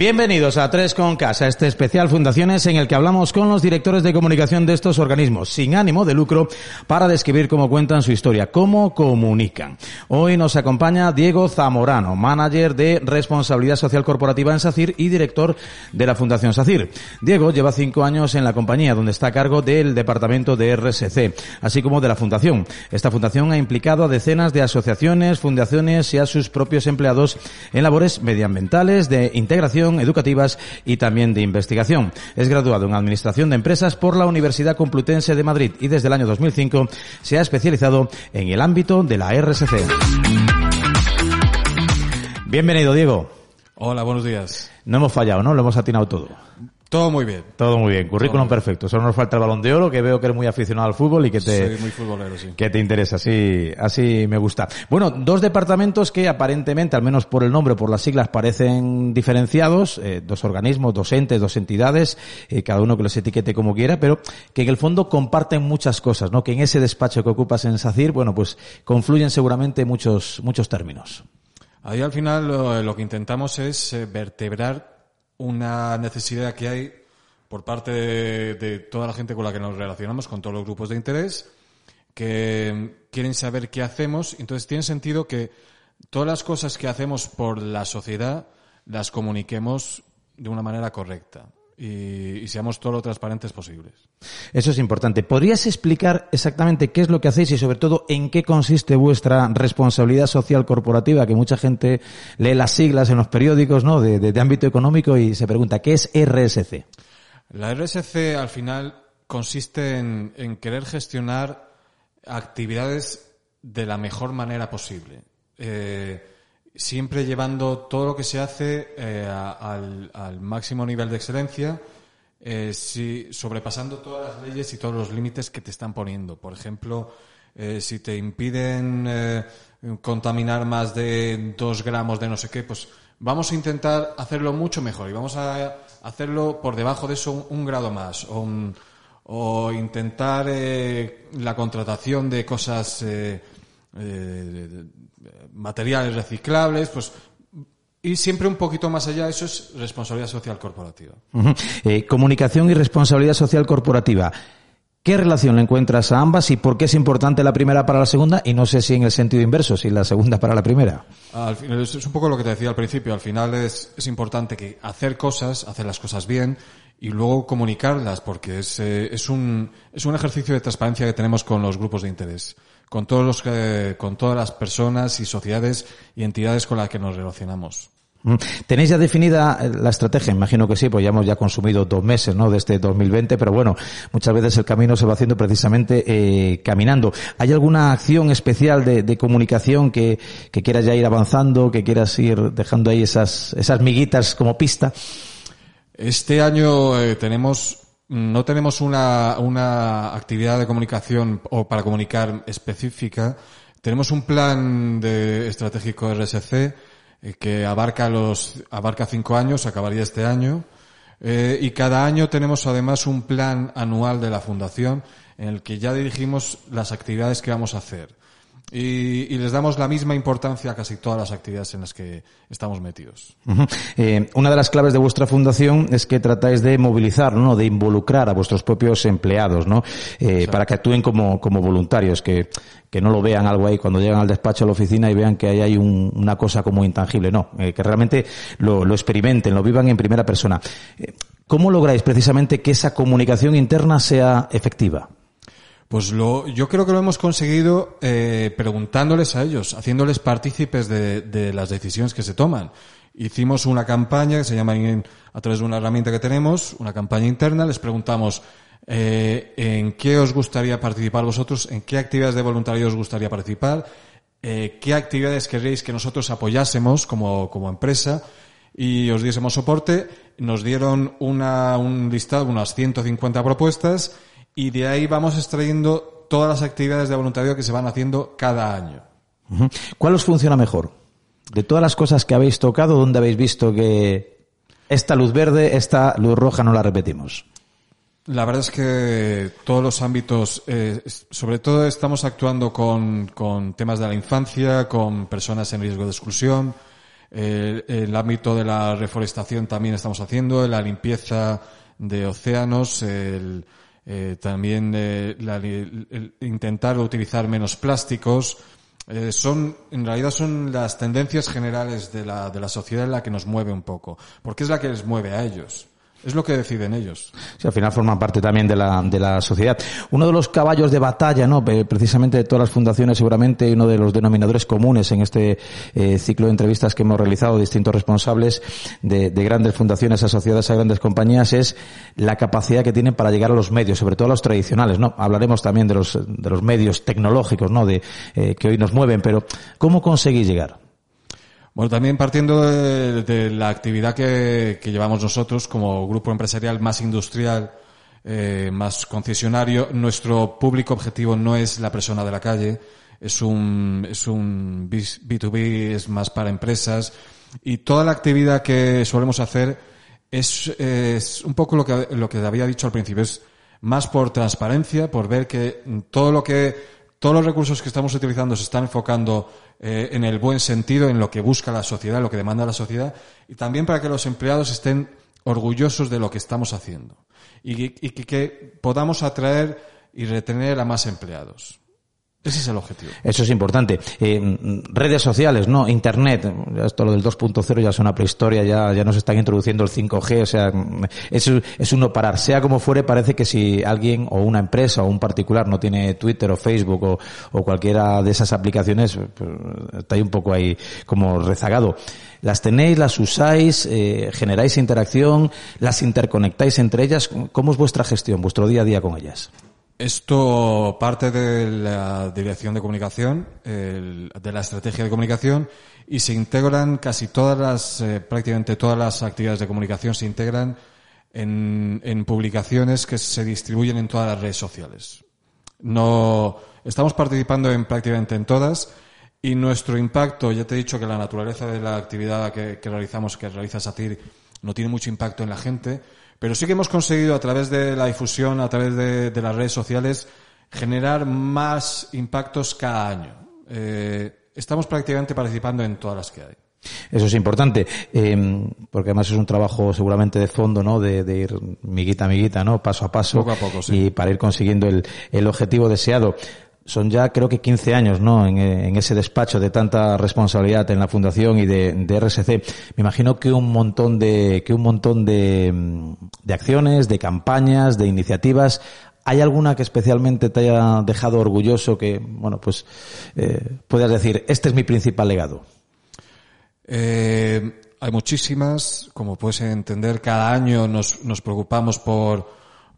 Bienvenidos a Tres con Casa, este especial Fundaciones en el que hablamos con los directores de comunicación de estos organismos sin ánimo de lucro para describir cómo cuentan su historia, cómo comunican. Hoy nos acompaña Diego Zamorano, manager de responsabilidad social corporativa en SACIR y director de la Fundación SACIR. Diego lleva cinco años en la compañía donde está a cargo del departamento de RSC, así como de la fundación. Esta fundación ha implicado a decenas de asociaciones, fundaciones y a sus propios empleados en labores medioambientales, de integración educativas y también de investigación. Es graduado en Administración de Empresas por la Universidad Complutense de Madrid y desde el año 2005 se ha especializado en el ámbito de la RSC. Bienvenido, Diego. Hola, buenos días. No hemos fallado, ¿no? Lo hemos atinado todo. Todo muy bien. Todo muy bien. Currículum perfecto. Solo nos falta el balón de oro, que veo que eres muy aficionado al fútbol y que te, muy futbolero, sí. que te interesa. Así, así me gusta. Bueno, dos departamentos que aparentemente, al menos por el nombre, por las siglas, parecen diferenciados. Eh, dos organismos, dos entes, dos entidades, eh, cada uno que los etiquete como quiera, pero que en el fondo comparten muchas cosas, ¿no? Que en ese despacho que ocupas en SACIR, bueno, pues confluyen seguramente muchos, muchos términos. Ahí al final lo, lo que intentamos es eh, vertebrar una necesidad que hay por parte de, toda la gente con la que nos relacionamos, con todos los grupos de interés, que quieren saber qué hacemos. Entonces tiene sentido que todas las cosas que hacemos por la sociedad las comuniquemos de una manera correcta y, seamos todo lo transparentes posibles. Eso es importante. ¿Podrías explicar exactamente qué es lo que hacéis y sobre todo en qué consiste vuestra responsabilidad social corporativa? Que mucha gente lee las siglas en los periódicos, ¿no? De, de ámbito económico y se pregunta, ¿qué es RSC? La RSC al final consiste en, en querer gestionar actividades de la mejor manera posible. Eh, siempre llevando todo lo que se hace eh, al, máximo nivel de excelencia, eh, si, sobrepasando todas las leyes y todos los límites que te están poniendo. Por ejemplo, eh, si te impiden eh, contaminar más de dos gramos de no sé qué, pues vamos a intentar hacerlo mucho mejor y vamos a hacerlo por debajo de eso un, grado más o, o intentar eh, la contratación de cosas eh, materiales reciclables, pues y siempre un poquito más allá, eso es responsabilidad social corporativa. Uh -huh. eh, comunicación y responsabilidad social corporativa. ¿Qué relación le encuentras a ambas y por qué es importante la primera para la segunda? Y no sé si en el sentido inverso, si la segunda para la primera. Al final, es un poco lo que te decía al principio. Al final es, es importante que hacer cosas, hacer las cosas bien y luego comunicarlas, porque es, eh, es, un, es un ejercicio de transparencia que tenemos con los grupos de interés con todos los que, con todas las personas y sociedades y entidades con las que nos relacionamos. Mm. ¿Tenéis ya definida la estrategia? Imagino que sí, pues ya hemos ya consumido dos meses, ¿no? De este 2020, pero bueno, muchas veces el camino se va haciendo precisamente eh, caminando. ¿Hay alguna acción especial de, de comunicación que, que, quieras ya ir avanzando, que quieras ir dejando ahí esas, esas miguitas como pista? Este año eh, tenemos no tenemos una, una actividad de comunicación o para comunicar específica. Tenemos un plan de estratégico RSC eh, que abarca los abarca cinco años, acabaría este año. Eh, y cada año tenemos además un plan anual de la fundación en el que ya dirigimos las actividades que vamos a hacer. Y, y, les damos la misma importancia a casi todas las actividades en las que estamos metidos. Uh -huh. eh, una de las claves de vuestra fundación es que tratáis de movilizar, ¿no? de involucrar a vuestros propios empleados, ¿no? Eh, para que actúen como, como voluntarios, que, que no lo vean algo ahí cuando llegan al despacho a la oficina y vean que ahí hay un, una cosa como intangible, no, eh, que realmente lo, lo, experimenten, lo vivan en primera persona. ¿Cómo lográis precisamente que esa comunicación interna sea efectiva? Pues lo, yo creo que lo hemos conseguido eh, preguntándoles a ellos, haciéndoles partícipes de, de, las decisiones que se toman. Hicimos una campaña que se llama a través de una herramienta que tenemos, una campaña interna, les preguntamos eh, en qué os gustaría participar vosotros, en qué actividades de voluntariado os gustaría participar, eh, qué actividades querréis que nosotros apoyásemos como, como empresa y os diésemos soporte. Nos dieron una, un listado, unas 150 propuestas y de ahí vamos extrayendo todas las actividades de voluntariado que se van haciendo cada año. ¿Cuál os funciona mejor? De todas las cosas que habéis tocado, ¿dónde habéis visto que esta luz verde, esta luz roja no la repetimos? La verdad es que todos los ámbitos, eh, sobre todo estamos actuando con, con, temas de la infancia, con personas en riesgo de exclusión, Eh, el ámbito de la reforestación también estamos haciendo, la limpieza de océanos, el, eh, también eh, intentar utilizar menos plásticos. Eh, son, en realidad son las tendencias generales de la, de la sociedad en la que nos mueve un poco, porque es la que les mueve a ellos. Es lo que deciden ellos. Sí, al final forman parte también de la, de la sociedad. Uno de los caballos de batalla, ¿no? Precisamente de todas las fundaciones, seguramente uno de los denominadores comunes en este eh, ciclo de entrevistas que hemos realizado, distintos responsables de, de, grandes fundaciones asociadas a grandes compañías, es la capacidad que tienen para llegar a los medios, sobre todo a los tradicionales, ¿no? Hablaremos también de los, de los medios tecnológicos, ¿no? De, eh, que hoy nos mueven, pero ¿cómo conseguís llegar? Bueno, también partiendo de, la actividad que, que, llevamos nosotros como grupo empresarial más industrial, eh, más concesionario, nuestro público objetivo no es la persona de la calle, es un, es un B2B, es más para empresas. Y toda la actividad que solemos hacer es, es un poco lo que, lo que había dicho al principio, es más por transparencia, por ver que todo lo que todos los recursos que estamos utilizando se están enfocando eh, en el buen sentido, en lo que busca la sociedad, lo que demanda la sociedad, y también para que los empleados estén orgullosos de lo que estamos haciendo y, que podamos atraer y retener a más empleados. Ese es el objetivo. Eso es importante. Eh, redes sociales, ¿no? Internet. Esto lo del 2.0 ya es una prehistoria, ya, ya nos están introduciendo el 5G, o sea, es, es uno parar. Sea como fuere, parece que si alguien o una empresa o un particular no tiene Twitter o Facebook o, o cualquiera de esas aplicaciones, pues, está un poco ahí como rezagado. Las tenéis, las usáis, eh, generáis interacción, las interconectáis entre ellas. ¿Cómo es vuestra gestión, vuestro día a día con ellas? Esto parte de la dirección de comunicación, el, de la estrategia de comunicación y se integran casi todas las, eh, prácticamente todas las actividades de comunicación se integran en, publicaciones que se distribuyen en todas las redes sociales. No, estamos participando en prácticamente en todas y nuestro impacto, ya te he dicho que la naturaleza de la actividad que, que realizamos, que realiza Satir, no tiene mucho impacto en la gente, pero sí que hemos conseguido a través de la difusión, a través de, de las redes sociales, generar más impactos cada año. Eh, estamos prácticamente participando en todas las que hay. Eso es importante, eh, porque además es un trabajo seguramente de fondo, ¿no? De, de, ir miguita a miguita, ¿no? Paso a paso. Poco a poco, sí. Y para ir consiguiendo el, el objetivo deseado son ya creo que 15 años ¿no? En, en, ese despacho de tanta responsabilidad en la fundación y de, de, RSC. Me imagino que un montón de que un montón de, de, acciones, de campañas, de iniciativas. ¿Hay alguna que especialmente te haya dejado orgulloso que, bueno, pues eh, puedas decir, este es mi principal legado? Eh, hay muchísimas, como puedes entender, cada año nos, nos preocupamos por,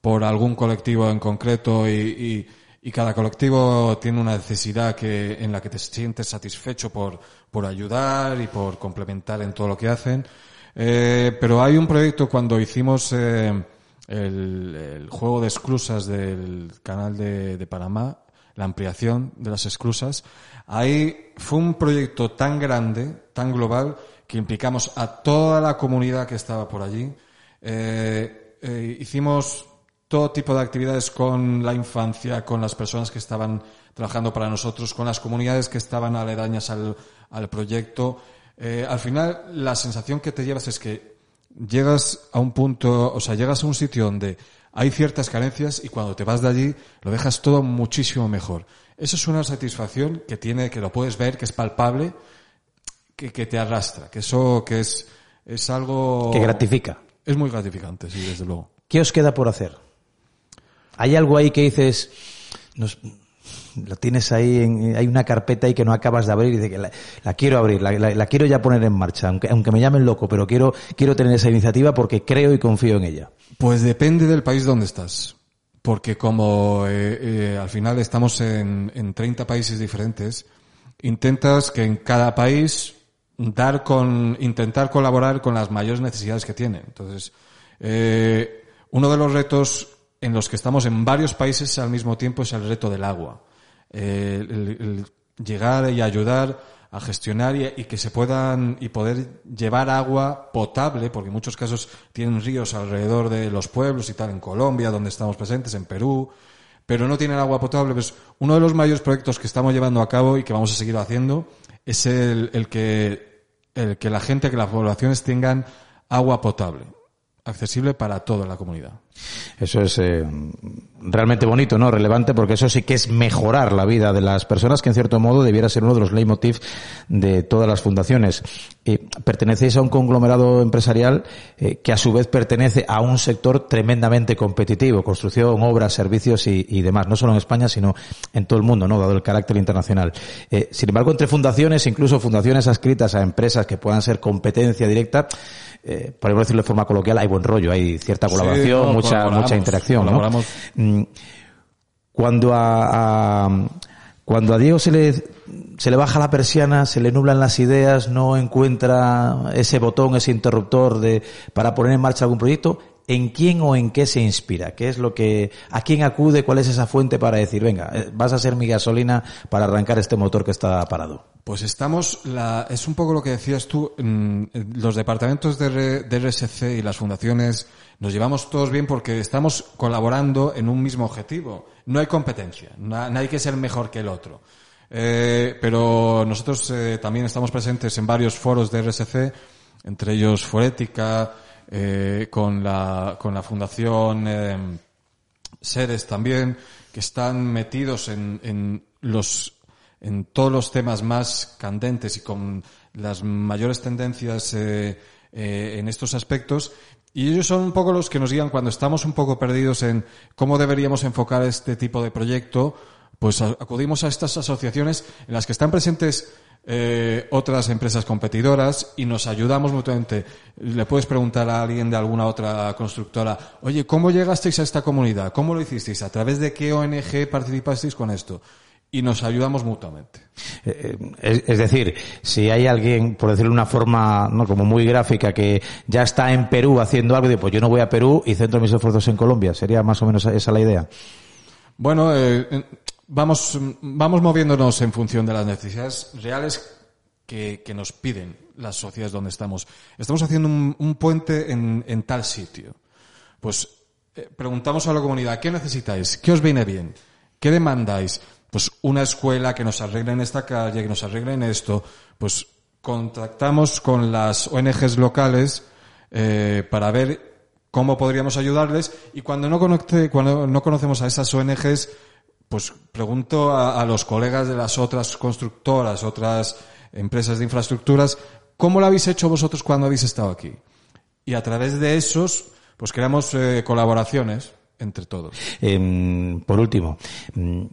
por algún colectivo en concreto y, y y cada colectivo tiene una necesidad que, en la que te sientes satisfecho por, por ayudar y por complementar en todo lo que hacen. Eh, pero hay un proyecto cuando hicimos eh, el, el, juego de esclusas del canal de, de, Panamá, la ampliación de las esclusas, ahí fue un proyecto tan grande, tan global, que implicamos a toda la comunidad que estaba por allí. Eh, eh hicimos todo tipo de actividades con la infancia, con las personas que estaban trabajando para nosotros, con las comunidades que estaban aledañas al, al proyecto. Eh, al final, la sensación que te llevas es que llegas a un punto, o sea, llegas a un sitio donde hay ciertas carencias y cuando te vas de allí lo dejas todo muchísimo mejor. Eso es una satisfacción que tiene, que lo puedes ver, que es palpable, que, que te arrastra, que eso, que es, es algo... Que gratifica. Es muy gratificante, sí, desde luego. ¿Qué os queda por hacer? ¿Hay algo ahí que dices, nos, lo tienes ahí, en, hay una carpeta ahí que no acabas de abrir y dices que la, quiero abrir, la, quiero ya poner en marcha, aunque, aunque me llamen loco, pero quiero, quiero tener esa iniciativa porque creo y confío en ella? Pues depende del país donde estás. Porque como eh, eh, al final estamos en, en 30 países diferentes, intentas que en cada país dar con, intentar colaborar con las mayores necesidades que tiene. Entonces, eh, uno de los retos en los que estamos en varios países al mismo tiempo es el reto del agua. Eh, el, el, llegar y ayudar a gestionar y, y, que se puedan y poder llevar agua potable, porque en muchos casos tienen ríos alrededor de los pueblos y tal, en Colombia, donde estamos presentes, en Perú, pero no tienen agua potable. Pues uno de los mayores proyectos que estamos llevando a cabo y que vamos a seguir haciendo es el, el que el que la gente, que las poblaciones tengan agua potable, accesible para toda la comunidad. Eso es eh, realmente bonito, ¿no? Relevante porque eso sí que es mejorar la vida de las personas, que en cierto modo debiera ser uno de los leitmotiv de todas las fundaciones. pertenecéis a un conglomerado empresarial eh, que a su vez pertenece a un sector tremendamente competitivo, construcción, obras, servicios y, demás, no solo en España, sino en todo el mundo, ¿no? Dado el carácter internacional. Eh, sin embargo, entre fundaciones, incluso fundaciones adscritas a empresas que puedan ser competencia directa, eh, por decirlo de forma coloquial, hay buen rollo, hay cierta colaboración, mucha, mucha interacción. ¿no? Mm, cuando a, cuando a Diego se le, se le baja la persiana, se le nublan las ideas, no encuentra ese botón, ese interruptor de, para poner en marcha algún proyecto, ¿en quién o en qué se inspira? ¿Qué es lo que, a quién acude? ¿Cuál es esa fuente para decir, venga, eh, vas a ser mi gasolina para arrancar este motor que está parado? Pues estamos, la, es un poco lo que decías tú, los departamentos de, de RSC y las fundaciones nos llevamos todos bien porque estamos colaborando en un mismo objetivo. No hay competencia, no, hay que ser mejor que el otro. Eh, pero nosotros eh, también estamos presentes en varios foros de RSC, entre ellos Forética, eh, con, la, con la Fundación eh, Seres también, que están metidos en, en, los, en todos los temas más candentes y con las mayores tendencias eh, eh, en estos aspectos. Y ellos son un poco los que nos guían cuando estamos un poco perdidos en cómo deberíamos enfocar este tipo de proyecto, pues acudimos a estas asociaciones en las que están presentes eh, otras empresas competidoras y nos ayudamos mutuamente. Le puedes preguntar a alguien de alguna otra constructora, oye, ¿cómo llegasteis a esta comunidad? ¿Cómo lo hicisteis? ¿A través de qué ONG participasteis con esto? Y nos ayudamos mutuamente. Eh, eh, es, decir, si hay alguien, por decirlo de una forma no como muy gráfica, que ya está en Perú haciendo algo, pues yo no voy a Perú y centro mis esfuerzos en Colombia, sería más o menos esa la idea. Bueno, eh, vamos, vamos moviéndonos en función de las necesidades reales que, que nos piden las sociedades donde estamos. Estamos haciendo un, puente en, en, tal sitio. Pues eh, preguntamos a la comunidad, ¿qué necesitáis? ¿Qué os viene bien? ¿Qué demandáis? Pues una escuela que nos arreglen esta calle, que nos arreglen esto. Pues contactamos con las ONGs locales eh, para ver cómo podríamos ayudarles y cuando no, conecte, cuando no conocemos a esas ONGs pues pregunto a, los colegas de las otras constructoras, otras empresas de infraestructuras, ¿cómo lo habéis hecho vosotros cuando habéis estado aquí? Y a través de esos, pues creamos eh, colaboraciones entre todos. Em, por último, mm,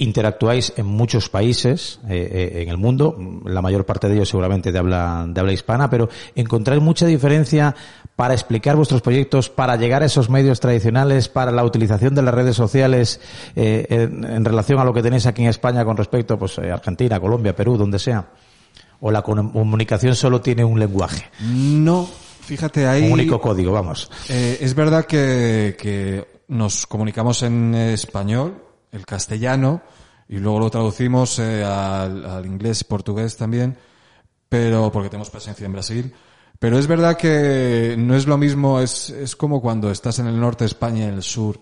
interactuáis en muchos países eh, eh, en el mundo, la mayor parte de ellos seguramente de habla, de habla hispana, pero encontráis mucha diferencia para explicar vuestros proyectos, para llegar a esos medios tradicionales, para la utilización de las redes sociales eh, en, relación a lo que tenéis aquí en España con respecto pues, a Argentina, Colombia, Perú, donde sea. ¿O la comunicación solo tiene un lenguaje? No, fíjate ahí. Un único código, vamos. es verdad que, que nos comunicamos en español, el castellano y luego lo traducimos eh, al, al, inglés y portugués también, pero porque tenemos presencia en Brasil. Pero es verdad que no es lo mismo, es, es como cuando estás en el norte de España y en el sur.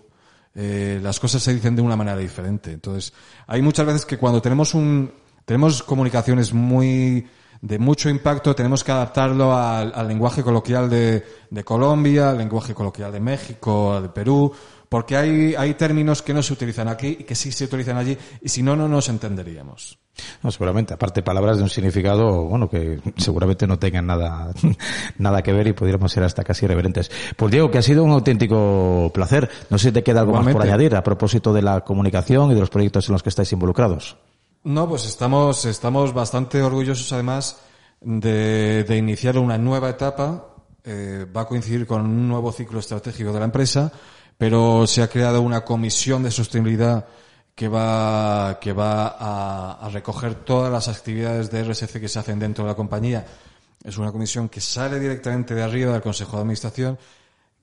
Eh, las cosas se dicen de una manera diferente. Entonces, hay muchas veces que cuando tenemos un, tenemos comunicaciones muy, de mucho impacto, tenemos que adaptarlo al, al lenguaje coloquial de, de Colombia, al lenguaje coloquial de México, de Perú, porque hay, hay términos que no se utilizan aquí y que sí se utilizan allí, y si no, no nos entenderíamos. No, seguramente, aparte palabras de un significado, bueno, que seguramente no tengan nada, nada que ver y pudiéramos ser hasta casi irreverentes. Pues Diego, que ha sido un auténtico placer. No sé si te queda algo más por añadir a propósito de la comunicación y de los proyectos en los que estáis involucrados. No, pues estamos, estamos bastante orgullosos además de, de iniciar una nueva etapa. Eh, va a coincidir con un nuevo ciclo estratégico de la empresa pero se ha creado una comisión de sostenibilidad que va, que va a, a, recoger todas las actividades de RSC que se hacen dentro de la compañía. Es una comisión que sale directamente de arriba del Consejo de Administración,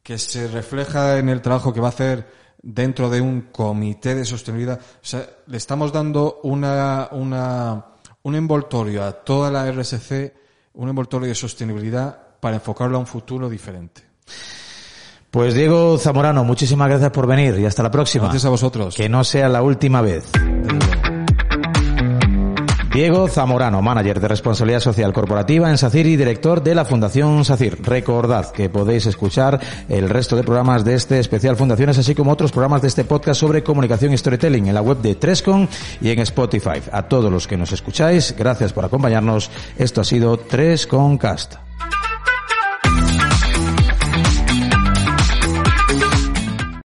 que se refleja en el trabajo que va a hacer dentro de un comité de sostenibilidad. O sea, le estamos dando una, una, un envoltorio a toda la RSC, un envoltorio de sostenibilidad para enfocarlo a un futuro diferente. Pues Diego Zamorano, muchísimas gracias por venir y hasta la próxima. Gracias a vosotros. Que no sea la última vez. Diego Zamorano, manager de responsabilidad social corporativa en SACIR y director de la Fundación SACIR. Recordad que podéis escuchar el resto de programas de este especial Fundaciones, así como otros programas de este podcast sobre comunicación y storytelling en la web de Trescon y en Spotify. A todos los que nos escucháis, gracias por acompañarnos. Esto ha sido Trescon Cast.